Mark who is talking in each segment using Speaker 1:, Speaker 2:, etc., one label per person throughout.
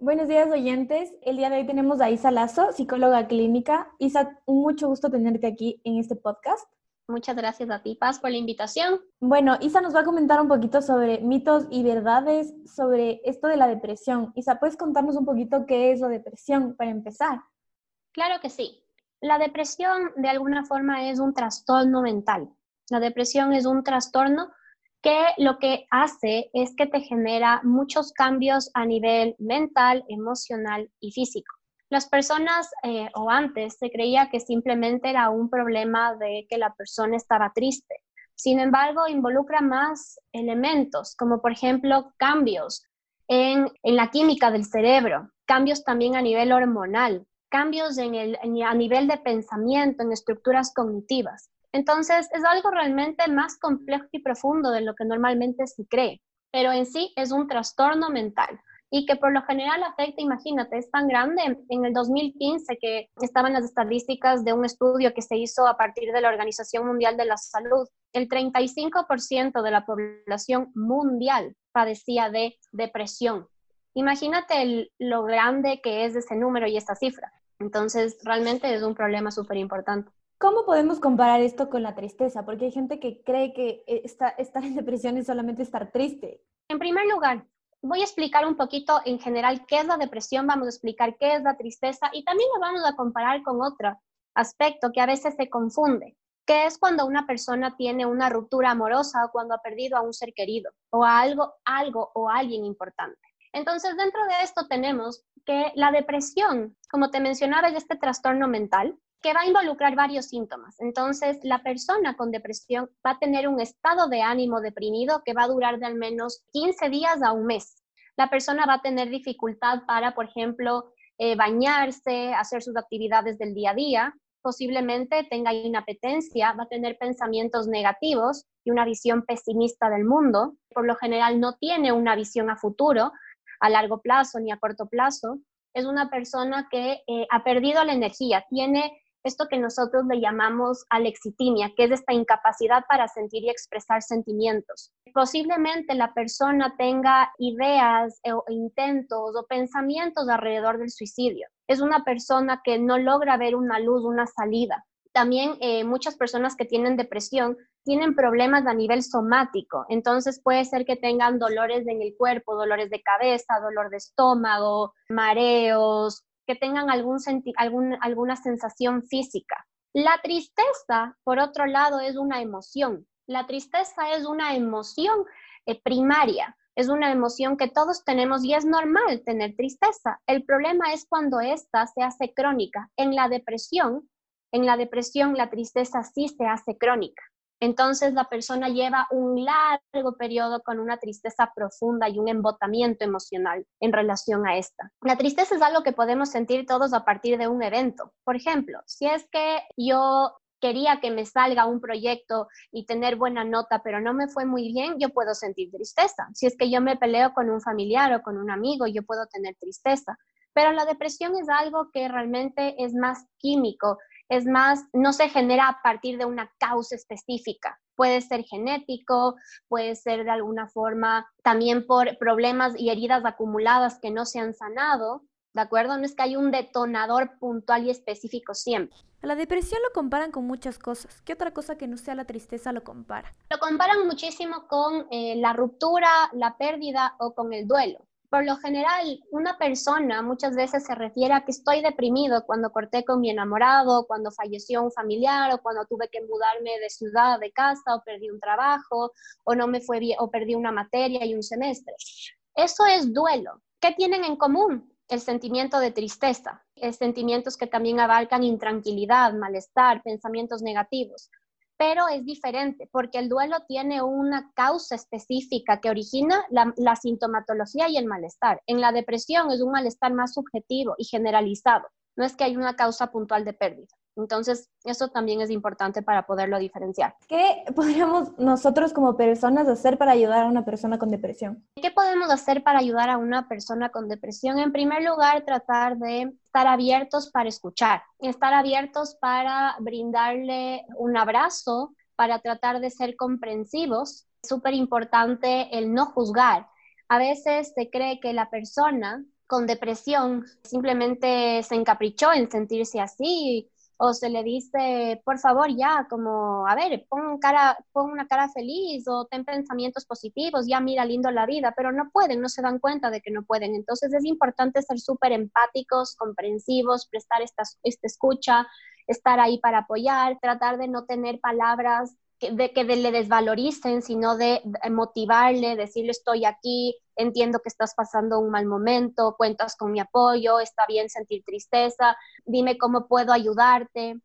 Speaker 1: Buenos días, oyentes. El día de hoy tenemos a Isa Lazo, psicóloga clínica. Isa, mucho gusto tenerte aquí en este podcast.
Speaker 2: Muchas gracias a ti, Paz, por la invitación.
Speaker 1: Bueno, Isa nos va a comentar un poquito sobre mitos y verdades sobre esto de la depresión. Isa, ¿puedes contarnos un poquito qué es la depresión para empezar?
Speaker 2: Claro que sí. La depresión de alguna forma es un trastorno mental. La depresión es un trastorno que lo que hace es que te genera muchos cambios a nivel mental, emocional y físico. Las personas eh, o antes se creía que simplemente era un problema de que la persona estaba triste. Sin embargo, involucra más elementos, como por ejemplo cambios en, la química del cerebro, cambios también a nivel hormonal, cambios en el, a nivel de pensamiento, en estructuras cognitivas. Entonces, es algo realmente más complejo y profundo de lo que normalmente se cree, pero en sí es un trastorno mental y que por lo general afecta, imagínate, es tan grande en el 2015 que estaban las estadísticas de un estudio que se hizo a partir de la Organización Mundial de la Salud. El 35% de la población mundial padecía de depresión. Imagínate lo grande que es ese número y esta cifra. Entonces, realmente es un problema súper importante.
Speaker 1: ¿Cómo podemos comparar esto con la tristeza? Porque hay gente que cree que eh, estar en depresión es solamente estar triste.
Speaker 2: En primer lugar, voy a explicar un poquito en general qué es la depresión, vamos a explicar qué es la tristeza y también lo vamos a comparar con otro aspecto que a veces se confunde, que es cuando una persona tiene una ruptura amorosa o cuando ha perdido a un ser querido o a algo, algo o alguien importante. Entonces, dentro de esto tenemos que la depresión, como te mencionaba, es este trastorno mental que va a involucrar varios síntomas. Entonces, la persona con depresión va a tener un estado de ánimo deprimido que va a durar de al menos 15 días a un mes. La persona va a tener dificultad para, por ejemplo, eh, bañarse, hacer sus actividades del día a día, posiblemente tenga inapetencia, va a tener pensamientos negativos y una visión pesimista del mundo. Por lo general no tiene una visión a futuro, a largo plazo ni a corto plazo. Es una persona que eh, ha perdido la energía, tiene esto que nosotros le llamamos alexitimia, que es esta incapacidad para sentir y expresar sentimientos. Posiblemente la persona tenga ideas o intentos o pensamientos alrededor del suicidio. Es una persona que no logra ver una luz, una salida. También eh, muchas personas que tienen depresión tienen problemas a nivel somático, entonces puede ser que tengan dolores en el cuerpo, dolores de cabeza, dolor de estómago, mareos, que tengan algún alguna sensación física. La tristeza, por otro lado, es una emoción. La tristeza es una emoción eh, primaria, es una emoción que todos tenemos y es normal tener tristeza. El problema es cuando esta se hace crónica. En la depresión, en la depresión la tristeza sí se hace crónica. Entonces la persona lleva un largo periodo con una tristeza profunda y un embotamiento emocional en relación a esta. La tristeza es algo que podemos sentir todos a partir de un evento. Por ejemplo, si es que yo quería que me salga un proyecto y tener buena nota, pero no me fue muy bien, yo puedo sentir tristeza. Si es que yo me peleo con un familiar o con un amigo, yo puedo tener tristeza. Pero la depresión es algo que realmente es más químico, es más, no se genera a partir de una causa específica. Puede ser genético, puede ser de alguna forma también por problemas y heridas acumuladas que no se han sanado, ¿de acuerdo? No es que hay un detonador puntual y específico siempre.
Speaker 1: A la depresión lo comparan con muchas cosas. ¿Qué otra cosa que no sea la tristeza lo compara?
Speaker 2: Lo comparan muchísimo con eh, la ruptura, la pérdida o con el duelo. Por lo general, una persona muchas veces se refiere a que estoy deprimido cuando corté con mi enamorado, cuando falleció un familiar o cuando tuve que mudarme de ciudad, de casa o perdí un trabajo o no me fue bien o perdí una materia y un semestre. Eso es duelo. ¿Qué tienen en común? El sentimiento de tristeza, sentimientos que también abarcan intranquilidad, malestar, pensamientos negativos pero es diferente porque el duelo tiene una causa específica que origina la, sintomatología y el malestar. En la depresión es un malestar más subjetivo y generalizado, no es que hay una causa puntual de pérdida. Entonces, eso también es importante para poderlo diferenciar.
Speaker 1: ¿Qué podríamos nosotros como personas hacer para ayudar a una persona con depresión?
Speaker 2: ¿Qué podemos hacer para ayudar a una persona con depresión? En primer lugar, tratar de estar abiertos para escuchar, estar abiertos para brindarle un abrazo, para tratar de ser comprensivos. Es súper importante el no juzgar. A veces se cree que la persona con depresión simplemente se encaprichó en sentirse así o se le dice, por favor, ya, como, a ver, pon, cara, pon una cara feliz o ten pensamientos positivos, ya mira lindo la vida, pero no pueden, no se dan cuenta de que no pueden. Entonces es importante ser súper empáticos, comprensivos, prestar esta, esta escucha, estar ahí para apoyar, tratar de no tener palabras de que le desvaloricen, sino de motivarle, decirle estoy aquí, entiendo que estás pasando un mal momento, cuentas con mi apoyo, está bien sentir tristeza, dime cómo puedo ayudarte.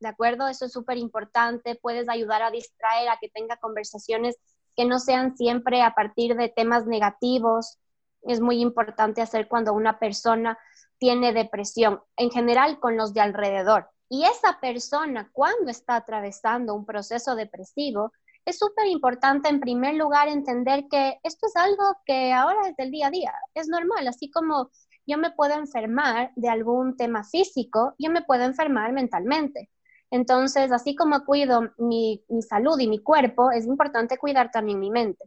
Speaker 2: ¿De acuerdo? Eso es súper importante. Puedes ayudar a distraer, a que tenga conversaciones que no sean siempre a partir de temas negativos. Es muy importante hacer cuando una persona tiene depresión, en general con los de alrededor y esa persona, cuando está atravesando un proceso depresivo, es súper importante en primer lugar entender que esto es algo que ahora es del día a día, es normal, así como yo me puedo enfermar de algún tema físico, yo me puedo enfermar mentalmente. Entonces, así como cuido mi, mi salud y mi cuerpo, es importante cuidar también mi mente.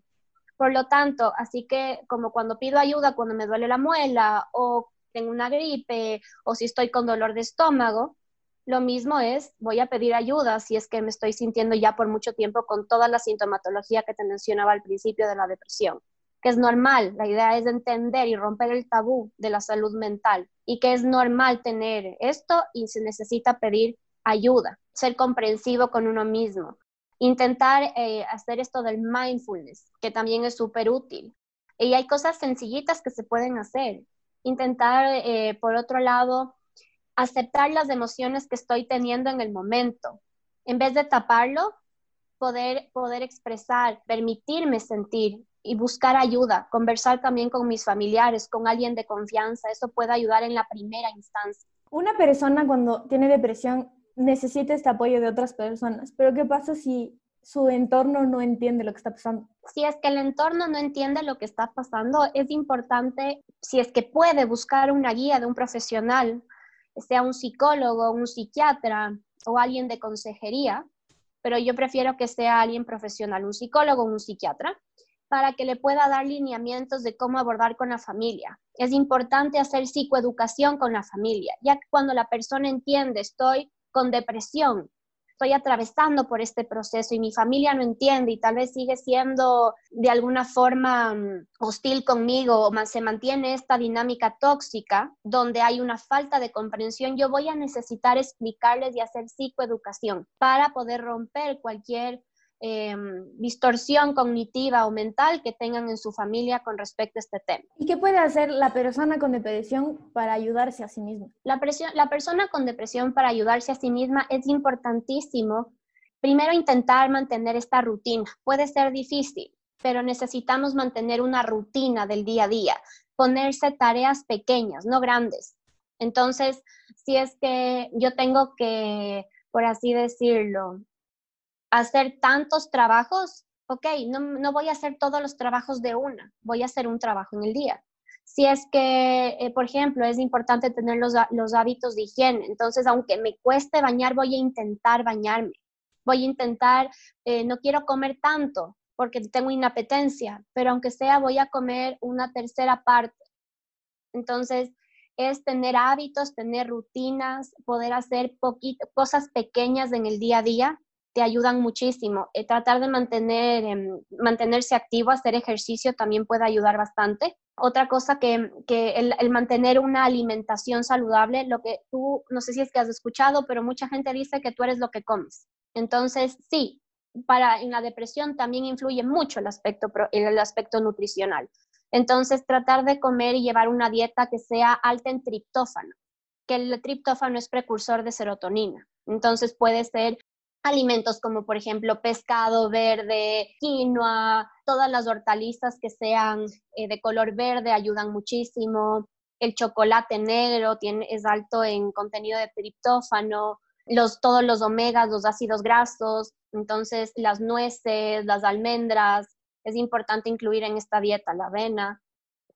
Speaker 2: Por lo tanto, así que como cuando pido ayuda, cuando me duele la muela o tengo una gripe o si estoy con dolor de estómago, lo mismo es, voy a pedir ayuda si es que me estoy sintiendo ya por mucho tiempo con toda la sintomatología que te mencionaba al principio de la depresión, que es normal. La idea es entender y romper el tabú de la salud mental y que es normal tener esto y se necesita pedir ayuda, ser comprensivo con uno mismo, intentar eh, hacer esto del mindfulness, que también es súper útil. Y hay cosas sencillitas que se pueden hacer. Intentar, eh, por otro lado, aceptar las emociones que estoy teniendo en el momento. En vez de taparlo, poder, poder expresar, permitirme sentir y buscar ayuda, conversar también con mis familiares, con alguien de confianza. Eso puede ayudar en la primera instancia.
Speaker 1: Una persona cuando tiene depresión necesita este apoyo de otras personas, pero ¿qué pasa si su entorno no entiende lo que está pasando?
Speaker 2: Si es que el entorno no entiende lo que está pasando, es importante, si es que puede, buscar una guía de un profesional sea un psicólogo, un psiquiatra o alguien de consejería, pero yo prefiero que sea alguien profesional, un psicólogo un psiquiatra, para que le pueda dar lineamientos de cómo abordar con la familia. Es importante hacer psicoeducación con la familia, ya que cuando la persona entiende, estoy con depresión, estoy atravesando por este proceso y mi familia no entiende y tal vez sigue siendo de alguna forma mm, hostil conmigo o se mantiene esta dinámica tóxica donde hay una falta de comprensión, yo voy a necesitar explicarles y hacer psicoeducación para poder romper cualquier Em, distorsión cognitiva o mental que tengan en su familia con respecto a este tema.
Speaker 1: ¿Y qué puede hacer la persona con depresión para ayudarse a sí misma?
Speaker 2: La, la persona con depresión para ayudarse a sí misma es importantísimo. Primero, intentar mantener esta rutina. Puede ser difícil, pero necesitamos mantener una rutina del día a día, ponerse tareas pequeñas, no grandes. Entonces, si es que yo tengo que, por así decirlo, hacer tantos trabajos, ok, no, no, voy a hacer todos los trabajos de una, voy a hacer un trabajo en el día. Si es que, eh, por ejemplo, es importante tener los, los hábitos de higiene, entonces aunque me cueste bañar, voy a intentar bañarme, voy a intentar, eh, no quiero comer tanto porque tengo inapetencia, pero aunque sea, voy a comer una tercera parte. Entonces, es tener hábitos, tener rutinas, poder hacer cosas pequeñas en el día a día te ayudan muchísimo. Eh, tratar de mantener, em, mantenerse activo, hacer ejercicio también puede ayudar bastante. Otra cosa que, que el, el, mantener una alimentación saludable, lo que tú, no sé si es que has escuchado, pero mucha gente dice que tú eres lo que comes. Entonces, sí, para en la depresión también influye mucho el aspecto, el aspecto nutricional. Entonces, tratar de comer y llevar una dieta que sea alta en triptófano, que el triptófano es precursor de serotonina. Entonces puede ser alimentos como por ejemplo pescado verde, quinoa, todas las hortalizas que sean eh, de color verde ayudan muchísimo. El chocolate negro tiene, es alto en contenido de triptófano, los, todos los omegas, los ácidos grasos, entonces las nueces, las almendras, es importante incluir en esta dieta la avena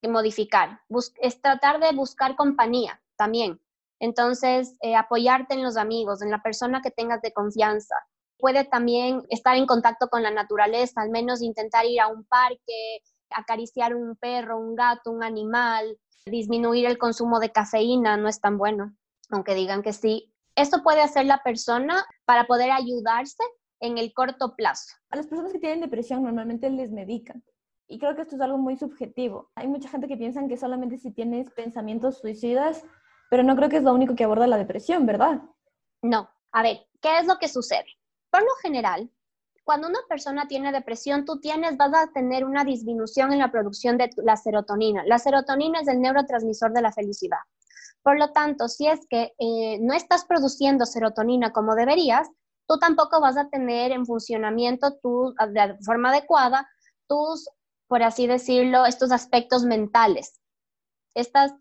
Speaker 2: y modificar. es tratar de buscar compañía también. Entonces, eh, apoyarte en los amigos, en la persona que tengas de confianza. Puede también estar en contacto con la naturaleza, al menos intentar ir a un parque, acariciar un perro, un gato, un animal, disminuir el consumo de cafeína no es tan bueno, aunque digan que sí. Esto puede hacer la persona para poder ayudarse en el corto plazo.
Speaker 1: A las personas que tienen depresión normalmente les medican. Y creo que esto es algo muy subjetivo. Hay mucha gente que piensa que solamente si tienes pensamientos suicidas, pero no creo que es lo único que aborda la depresión, ¿verdad?
Speaker 2: No. A ver, ¿qué es lo que sucede? Por lo general, cuando una persona tiene depresión, tú tienes, vas a tener una disminución en la producción de la serotonina. La serotonina es el neurotransmisor de la felicidad. Por lo tanto, si es que eh, no estás produciendo serotonina como deberías, tú tampoco vas a tener en funcionamiento tu, de forma adecuada tus, por así decirlo, estos aspectos mentales, estas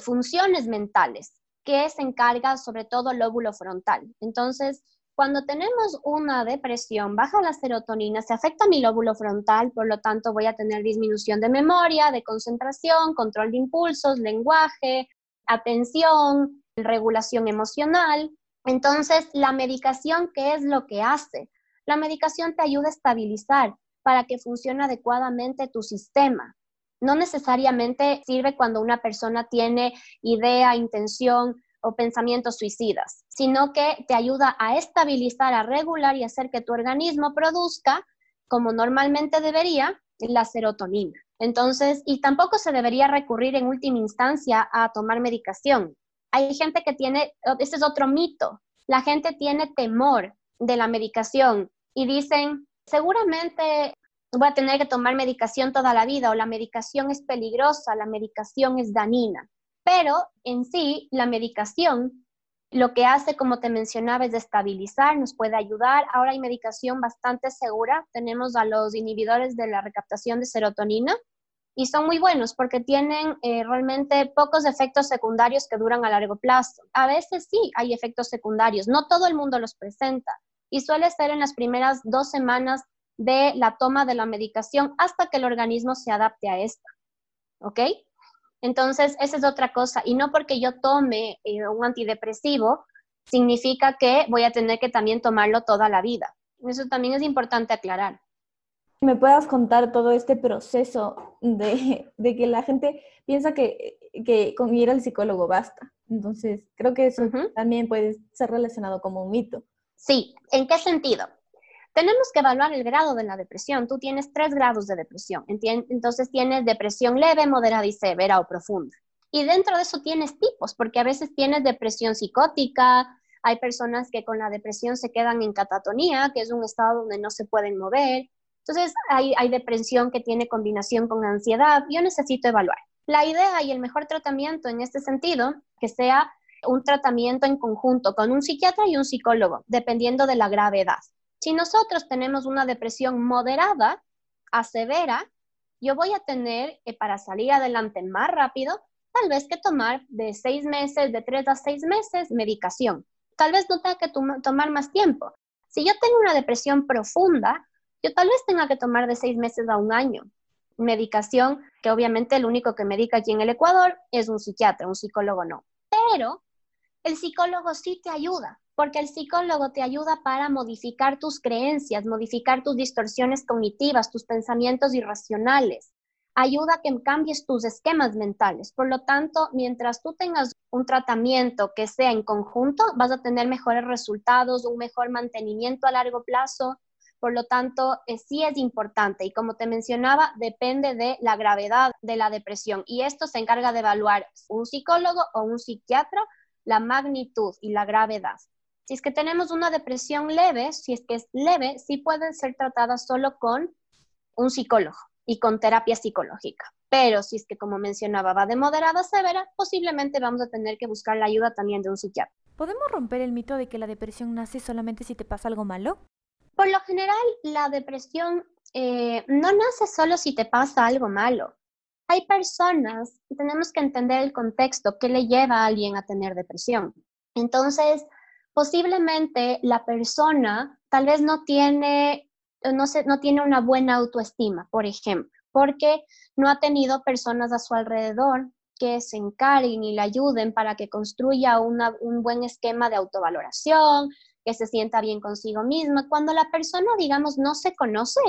Speaker 2: funciones mentales que se encarga sobre todo el lóbulo frontal. Entonces, cuando tenemos una depresión, baja la serotonina, se afecta mi lóbulo frontal, por lo tanto voy a tener disminución de memoria, de concentración, control de impulsos, lenguaje, atención, regulación emocional. Entonces, la medicación, ¿qué es lo que hace? La medicación te ayuda a estabilizar para que funcione adecuadamente tu sistema. No necesariamente sirve cuando una persona tiene idea, intención o pensamientos suicidas, sino que te ayuda a estabilizar, a regular y hacer que tu organismo produzca, como normalmente debería, la serotonina. Entonces, y tampoco se debería recurrir en última instancia a tomar medicación. Hay gente que tiene, este es otro mito, la gente tiene temor de la medicación y dicen, seguramente voy a tener que tomar medicación toda la vida o la medicación es peligrosa, la medicación es dañina. Pero en sí, la medicación lo que hace, como te mencionaba, es estabilizar, nos puede ayudar. Ahora hay medicación bastante segura. Tenemos a los inhibidores de la recaptación de serotonina y son muy buenos porque tienen eh, realmente pocos efectos secundarios que duran a largo plazo. A veces sí hay efectos secundarios, no todo el mundo los presenta y suele ser en las primeras dos semanas de la toma de la medicación hasta que el organismo se adapte a esta. ¿Ok? Entonces, esa es otra cosa. Y no porque yo tome eh, un antidepresivo, significa que voy a tener que también tomarlo toda la vida. Eso también es importante aclarar.
Speaker 1: ¿Me puedas contar todo este proceso de, que la gente piensa que, que, con ir al psicólogo basta? Entonces, creo que eso también puede ser relacionado como un mito.
Speaker 2: Sí, ¿en qué sentido? Tenemos que evaluar el grado de la depresión. Tú tienes tres grados de depresión. Entonces tienes depresión leve, moderada y severa o profunda. Y dentro de eso tienes tipos, porque a veces tienes depresión psicótica, hay personas que con la depresión se quedan en catatonía, que es un estado donde no se pueden mover. Entonces hay, hay depresión que tiene combinación con ansiedad. Yo necesito evaluar. La idea y el mejor tratamiento en este sentido, que sea un tratamiento en conjunto con un psiquiatra y un psicólogo, dependiendo de la gravedad. Si nosotros tenemos una depresión moderada a severa, yo voy a tener, que para salir adelante más rápido, tal vez que tomar de seis meses, de tres a seis meses, medicación. Tal vez no tenga que tomar más tiempo. Si yo tengo una depresión profunda, yo tal vez tenga que tomar de seis meses a un año. Medicación que obviamente el único que medica aquí en el Ecuador es un psiquiatra, un psicólogo no. Pero el psicólogo sí te ayuda porque el psicólogo te ayuda para modificar tus creencias, modificar tus distorsiones cognitivas, tus pensamientos irracionales. Ayuda a que cambies tus esquemas mentales. Por lo tanto, mientras tú tengas un tratamiento que sea en conjunto, vas a tener mejores resultados, un mejor mantenimiento a largo plazo. Por lo tanto, eh, sí es importante y como te mencionaba, depende de la gravedad de la depresión. Y esto se encarga de evaluar un psicólogo o un psiquiatra la magnitud y la gravedad. Si es que tenemos una depresión leve, si es que es leve, sí pueden ser tratadas solo con un psicólogo y con terapia psicológica. Pero si es que, como mencionaba, va de moderada a severa, posiblemente vamos a tener que buscar la ayuda también de un psiquiatra.
Speaker 1: ¿Podemos romper el mito de que la depresión nace solamente si te pasa algo malo?
Speaker 2: Por lo general, la depresión eh, no nace solo si te pasa algo malo. Hay personas, tenemos que entender el contexto que le lleva a alguien a tener depresión. Entonces, posiblemente la persona tal vez no tiene, no, no tiene una buena autoestima, por ejemplo, porque no ha tenido personas a su alrededor que se encarguen y le ayuden para que construya un buen esquema de autovaloración, que se sienta bien consigo misma. Cuando la persona, digamos, no se conoce,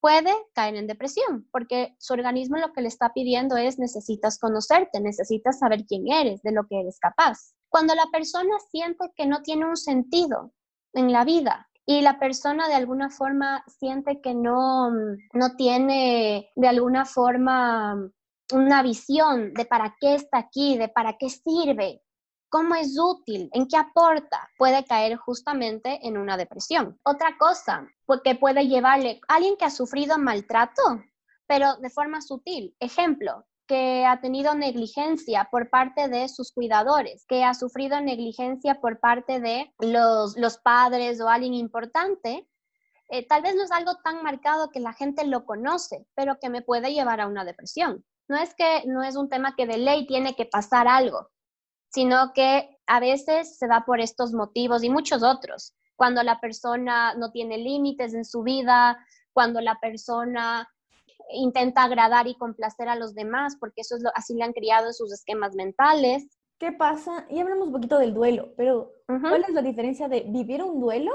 Speaker 2: puede caer en depresión, porque su organismo lo que le está pidiendo es necesitas conocerte, necesitas saber quién eres, de lo que eres capaz. Cuando la persona siente que no tiene un sentido en la vida y la persona de alguna forma siente que no, no tiene de alguna forma una visión de para qué está aquí, de para qué sirve, cómo es útil, en qué aporta, puede caer justamente en una depresión. Otra cosa porque puede llevarle alguien que ha sufrido maltrato, pero de forma sutil. Ejemplo, que ha tenido negligencia por parte de sus cuidadores, que ha sufrido negligencia por parte de los, los padres o alguien importante, eh, tal vez no es algo tan marcado que la gente lo conoce, pero que me puede llevar a una depresión. No es que no es un tema que de ley tiene que pasar algo, sino que a veces se da por estos motivos y muchos otros. Cuando la persona no tiene límites en su vida, cuando la persona intenta agradar y complacer a los demás, porque eso es lo, así le han criado en sus esquemas mentales.
Speaker 1: ¿Qué pasa? Y hablamos un poquito del duelo, pero ¿cuál es la diferencia de vivir un duelo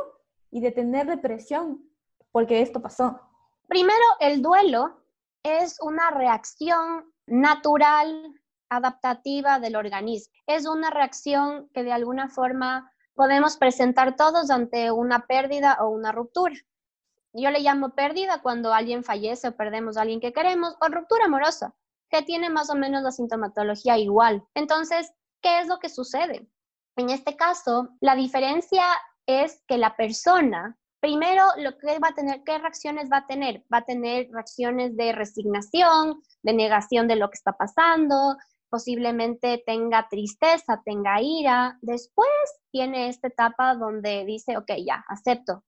Speaker 1: y de tener depresión? Porque esto pasó.
Speaker 2: Primero, el duelo es una reacción natural, adaptativa del organismo. Es una reacción que de alguna forma podemos presentar todos ante una pérdida o una ruptura. Yo le llamo pérdida cuando alguien fallece o perdemos a alguien que queremos, o ruptura amorosa, que tiene más o menos la sintomatología igual. Entonces, ¿qué es lo que sucede? En este caso, la diferencia es que la persona, primero, lo que va a tener, ¿qué reacciones va a tener? Va a tener reacciones de resignación, de negación de lo que está pasando, posiblemente tenga tristeza, tenga ira. Después tiene esta etapa donde dice, ok, ya, acepto,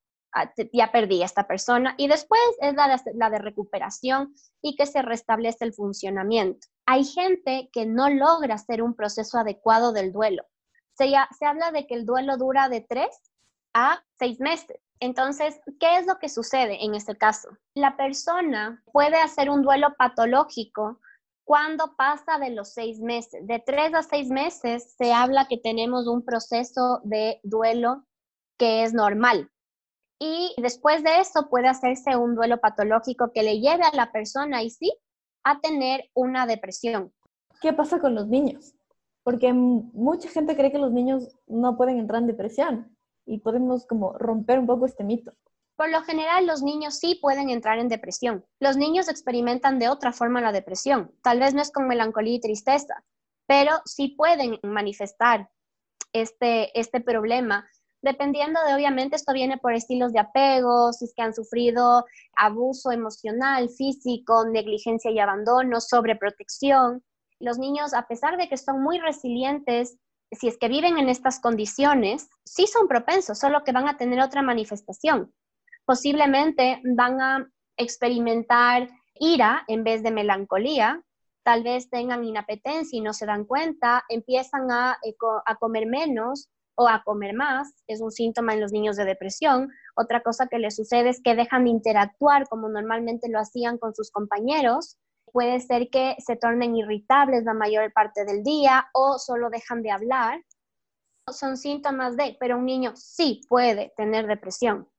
Speaker 2: ya perdí a esta persona y después es la de, recuperación y que se restablece el funcionamiento. Hay gente que no logra hacer un proceso adecuado del duelo. Se, se habla de que el duelo dura de tres a seis meses. Entonces, ¿qué es lo que sucede en este caso? La persona puede hacer un duelo patológico cuando pasa de los seis meses. De tres a seis meses se habla que tenemos un proceso de duelo que es normal y después de eso puede hacerse un duelo patológico que le lleve a la persona y sí a tener una depresión.
Speaker 1: ¿Qué pasa con los niños? Porque mucha gente cree que los niños no pueden entrar en depresión y podemos como romper un poco este mito.
Speaker 2: Por lo general, los niños sí pueden entrar en depresión. Los niños experimentan de otra forma la depresión. Tal vez no es con melancolía y tristeza, pero sí pueden manifestar este, este problema dependiendo de, obviamente, esto viene por estilos de apego, si es que han sufrido abuso emocional, físico, negligencia y abandono, sobreprotección. Los niños, a pesar de que son muy resilientes, si es que viven en estas condiciones, sí son propensos, solo que van a tener otra manifestación. Posiblemente van a experimentar ira en vez de melancolía, tal vez tengan inapetencia y no se dan cuenta, empiezan a, eh, a comer menos, o a comer más, es un síntoma en los niños de depresión. Otra cosa que les sucede es que dejan de interactuar como normalmente lo hacían con sus compañeros. Puede ser que se tornen irritables la mayor parte del día o solo dejan de hablar. Son síntomas de, pero un niño sí puede tener depresión.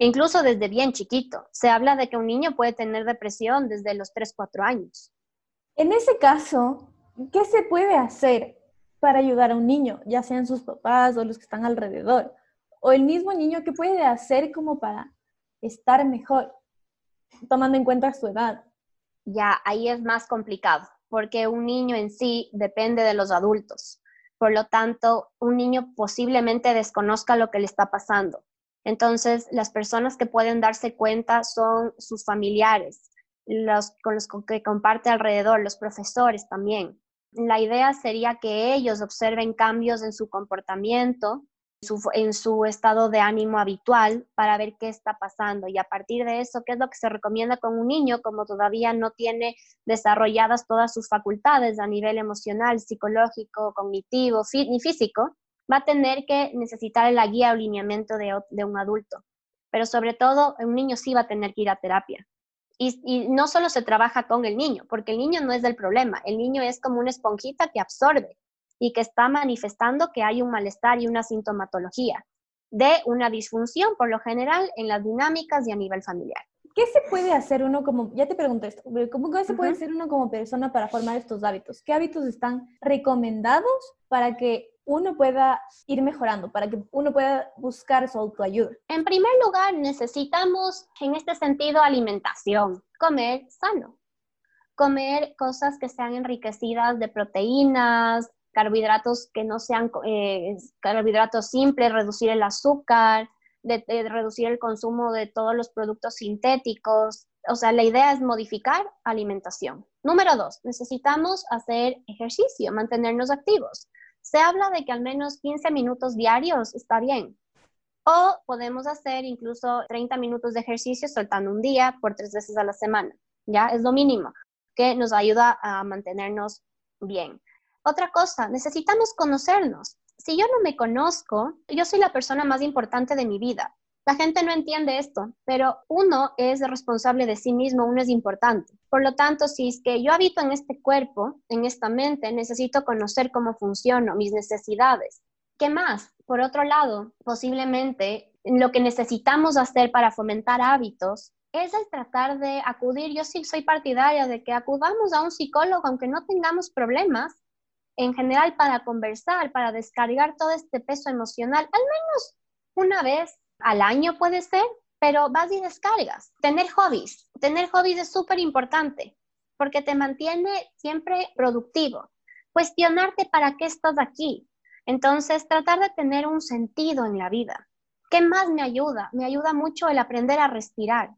Speaker 2: Incluso desde bien chiquito. Se habla de que un niño puede tener depresión desde los 3, 4 años.
Speaker 1: En ese caso, ¿qué se puede hacer? Para ayudar a un niño, ya sean sus papás o los que están alrededor, o el mismo niño que puede hacer como para estar mejor, tomando en cuenta su edad.
Speaker 2: Ya, ahí es más complicado, porque un niño en sí depende de los adultos. Por lo tanto, un niño posiblemente desconozca lo que le está pasando. Entonces, las personas que pueden darse cuenta son sus familiares, los con los que comparte alrededor, los profesores también la idea sería que ellos observen cambios en su comportamiento, en su estado de ánimo habitual para ver qué está pasando y a partir de eso, qué es lo que se recomienda con un niño como todavía no tiene desarrolladas todas sus facultades a nivel emocional, psicológico, cognitivo ni físico, va a tener que necesitar la guía o lineamiento de un adulto. Pero sobre todo, un niño sí va a tener que ir a terapia. Y, no solo se trabaja con el niño, porque el niño no es del problema, el niño es como una esponjita que absorbe y que está manifestando que hay un malestar y una sintomatología de una disfunción, por lo general, en las dinámicas y a nivel familiar.
Speaker 1: ¿qué se puede hacer uno como, ya te pregunté esto, ¿cómo se puede hacer uno como persona para formar estos hábitos? ¿Qué hábitos están recomendados para que uno pueda ir mejorando, para que uno pueda buscar su autoayuda?
Speaker 2: En primer lugar, necesitamos en este sentido alimentación, comer sano, comer cosas que sean enriquecidas de proteínas, carbohidratos que no sean eh, carbohidratos simples, reducir el azúcar, reducir el consumo de todos los productos sintéticos. O sea, la idea es modificar alimentación. Número dos, necesitamos hacer ejercicio, mantenernos activos. Se habla de que al menos 15 minutos diarios está bien. O podemos hacer incluso 30 minutos de ejercicio soltando un día por tres veces a la semana. Ya es lo mínimo que nos ayuda a mantenernos bien. Otra cosa, necesitamos conocernos si yo no me conozco, yo soy la persona más importante de mi vida. La gente no entiende esto, pero uno es responsable de sí mismo, uno es importante. Por lo tanto, si es que yo habito en este cuerpo, en esta mente, necesito conocer cómo funciono, mis necesidades. ¿Qué más? Por otro lado, posiblemente lo que necesitamos hacer para fomentar hábitos es el tratar de acudir, yo sí soy partidaria de que acudamos a un psicólogo aunque no tengamos problemas, en general para conversar, para descargar todo este peso emocional, al menos una vez al año puede ser, pero vas y descargas. Tener hobbies, tener hobbies es súper importante porque te mantiene siempre productivo. Cuestionarte para qué estás aquí. Entonces, tratar de tener un sentido en la vida. ¿Qué más me ayuda? Me ayuda mucho el aprender a respirar.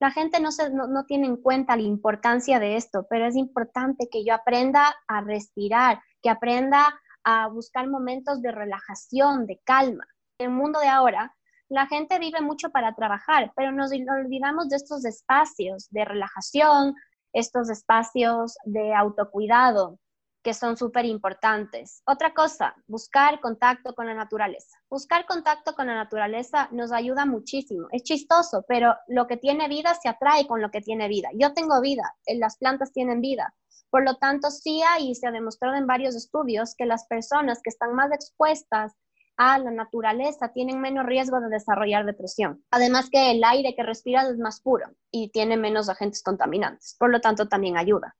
Speaker 2: La gente no, se, no tiene en cuenta la importancia de esto, pero es importante que yo aprenda a respirar, que aprenda a buscar momentos de relajación, de calma. El mundo de ahora, la gente vive mucho para trabajar, pero nos olvidamos de estos espacios de relajación, estos espacios de autocuidado que son súper importantes. Otra cosa, buscar contacto con la naturaleza. Buscar contacto con la naturaleza nos ayuda muchísimo. Es chistoso, pero lo que tiene vida se atrae con lo que tiene vida. Yo tengo vida, las plantas tienen vida. Por lo tanto, sí hay y se ha demostrado en varios estudios que las personas que están más expuestas a la naturaleza tienen menos riesgo de desarrollar depresión. Además que el aire que respiras es más puro y tiene menos agentes contaminantes. Por lo tanto, también ayuda.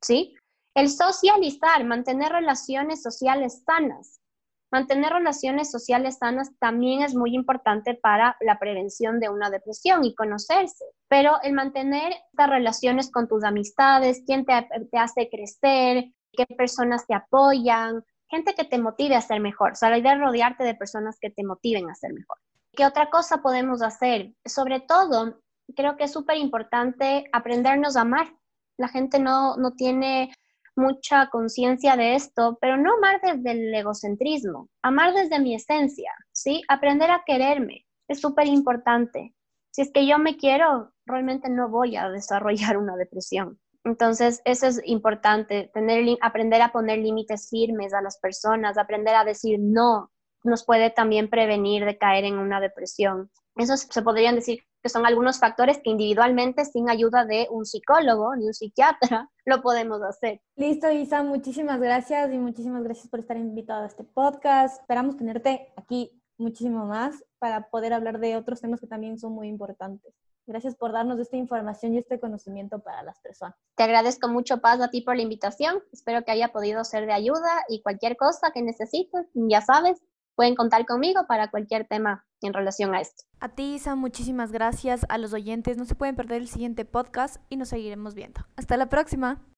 Speaker 2: ¿Sí? El socializar, mantener relaciones sociales sanas. Mantener relaciones sociales sanas también es muy importante para la prevención de una depresión y conocerse. Pero el mantener estas relaciones con tus amistades, quién te, hace crecer, qué personas te apoyan, gente que te motive a ser mejor. O sea, la idea es rodearte de personas que te motiven a ser mejor. ¿Qué otra cosa podemos hacer? Sobre todo, creo que es súper importante aprendernos a amar. La gente no, no tiene mucha conciencia de esto, pero no amar desde el egocentrismo, amar desde mi esencia, ¿sí? Aprender a quererme es súper importante. Si es que yo me quiero, realmente no voy a desarrollar una depresión. Entonces, eso es importante, tener, aprender a poner límites firmes a las personas, aprender a decir no, nos puede también prevenir de caer en una depresión. Eso se podrían decir que son algunos factores que individualmente, sin ayuda de un psicólogo ni un psiquiatra, lo podemos hacer.
Speaker 1: Listo, Isa, muchísimas gracias y muchísimas gracias por estar invitado a este podcast. Esperamos tenerte aquí muchísimo más para poder hablar de otros temas que también son muy importantes. Gracias por darnos esta información y este conocimiento para las personas.
Speaker 2: Te agradezco mucho, Paz, a ti por la invitación. Espero que haya podido ser de ayuda y cualquier cosa que necesites, ya sabes, pueden contar conmigo para cualquier tema en relación a esto.
Speaker 1: A ti, Isa, muchísimas gracias. A los oyentes, no se pueden perder el siguiente podcast y nos seguiremos viendo. Hasta la próxima.